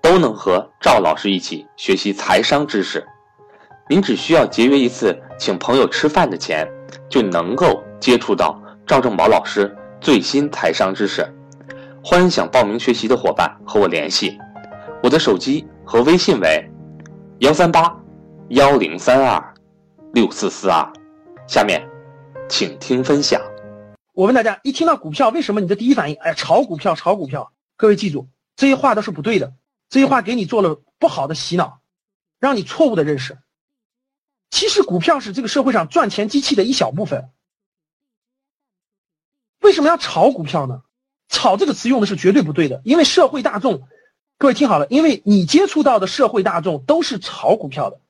都能和赵老师一起学习财商知识，您只需要节约一次请朋友吃饭的钱，就能够接触到赵正宝老师最新财商知识。欢迎想报名学习的伙伴和我联系，我的手机和微信为幺三八幺零三二六四四二。下面，请听分享。我问大家，一听到股票，为什么你的第一反应，哎，炒股票，炒股票？各位记住，这些话都是不对的。这句话给你做了不好的洗脑，让你错误的认识。其实股票是这个社会上赚钱机器的一小部分。为什么要炒股票呢？炒这个词用的是绝对不对的，因为社会大众，各位听好了，因为你接触到的社会大众都是炒股票的，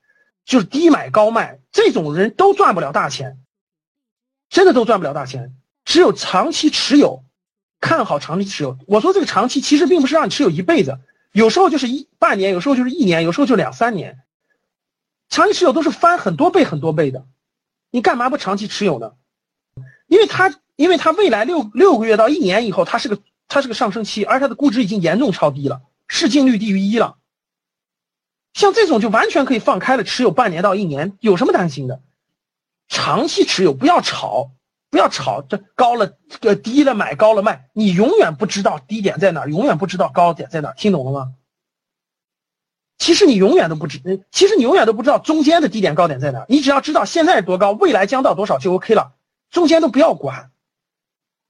就是低买高卖，这种人都赚不了大钱，真的都赚不了大钱。只有长期持有，看好长期持有。我说这个长期其实并不是让你持有一辈子。有时候就是一半年，有时候就是一年，有时候就两三年。长期持有都是翻很多倍、很多倍的，你干嘛不长期持有呢？因为它，因为它未来六六个月到一年以后，它是个它是个上升期，而它的估值已经严重超低了，市净率低于一了。像这种就完全可以放开了持有半年到一年，有什么担心的？长期持有，不要炒。不要炒，这高了，呃低了买，高了卖，你永远不知道低点在哪，永远不知道高点在哪，听懂了吗？其实你永远都不知，其实你永远都不知道中间的低点高点在哪，你只要知道现在多高，未来将到多少就 OK 了，中间都不要管。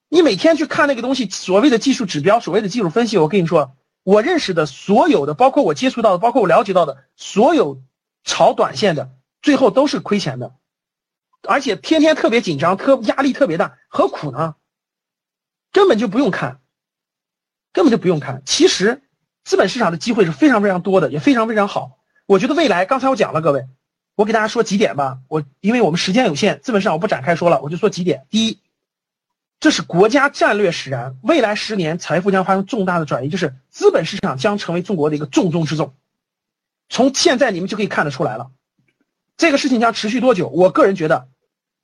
你每天去看那个东西，所谓的技术指标，所谓的技术分析，我跟你说，我认识的所有的，包括我接触到的，包括我了解到的所有炒短线的，最后都是亏钱的。而且天天特别紧张，特压力特别大，何苦呢？根本就不用看，根本就不用看。其实，资本市场的机会是非常非常多的，也非常非常好。我觉得未来，刚才我讲了，各位，我给大家说几点吧。我因为我们时间有限，资本市场我不展开说了，我就说几点。第一，这是国家战略使然，未来十年财富将发生重大的转移，就是资本市场将成为中国的一个重中之重。从现在你们就可以看得出来了。这个事情将持续多久？我个人觉得，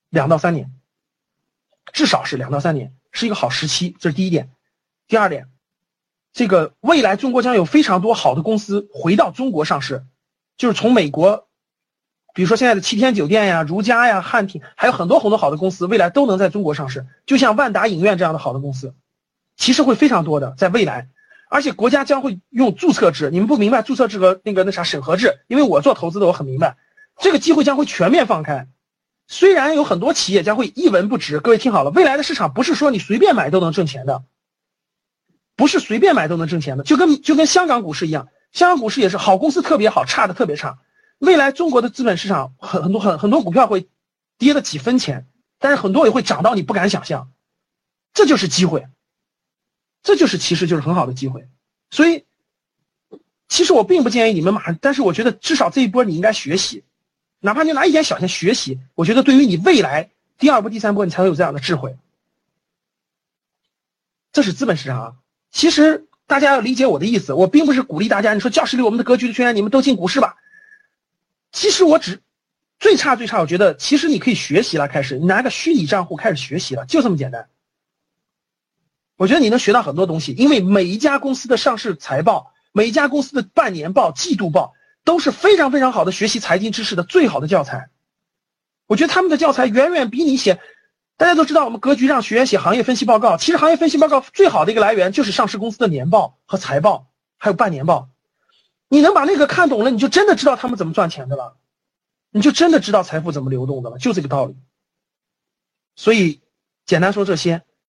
两到三年，至少是两到三年，是一个好时期。这是第一点。第二点，这个未来中国将有非常多好的公司回到中国上市，就是从美国，比如说现在的七天酒店呀、如家呀、汉庭，还有很多很多好的公司，未来都能在中国上市。就像万达影院这样的好的公司，其实会非常多的在未来，而且国家将会用注册制。你们不明白注册制和那个那啥审核制，因为我做投资的，我很明白。这个机会将会全面放开，虽然有很多企业将会一文不值。各位听好了，未来的市场不是说你随便买都能挣钱的，不是随便买都能挣钱的，就跟就跟香港股市一样，香港股市也是好公司特别好，差的特别差。未来中国的资本市场很很多很很多股票会跌了几分钱，但是很多也会涨到你不敢想象，这就是机会，这就是其实就是很好的机会，所以其实我并不建议你们马上，但是我觉得至少这一波你应该学习。哪怕你拿一点小钱学习，我觉得对于你未来第二波、第三波，你才会有这样的智慧。这是资本市场啊。其实大家要理解我的意思，我并不是鼓励大家。你说教室里我们的格局的学员，你们都进股市吧。其实我只最差最差，我觉得其实你可以学习了，开始你拿个虚拟账户开始学习了，就这么简单。我觉得你能学到很多东西，因为每一家公司的上市财报，每一家公司的半年报、季度报。都是非常非常好的学习财经知识的最好的教材，我觉得他们的教材远远比你写。大家都知道，我们格局让学员写行业分析报告，其实行业分析报告最好的一个来源就是上市公司的年报和财报，还有半年报。你能把那个看懂了，你就真的知道他们怎么赚钱的了，你就真的知道财富怎么流动的了，就这个道理。所以，简单说这些。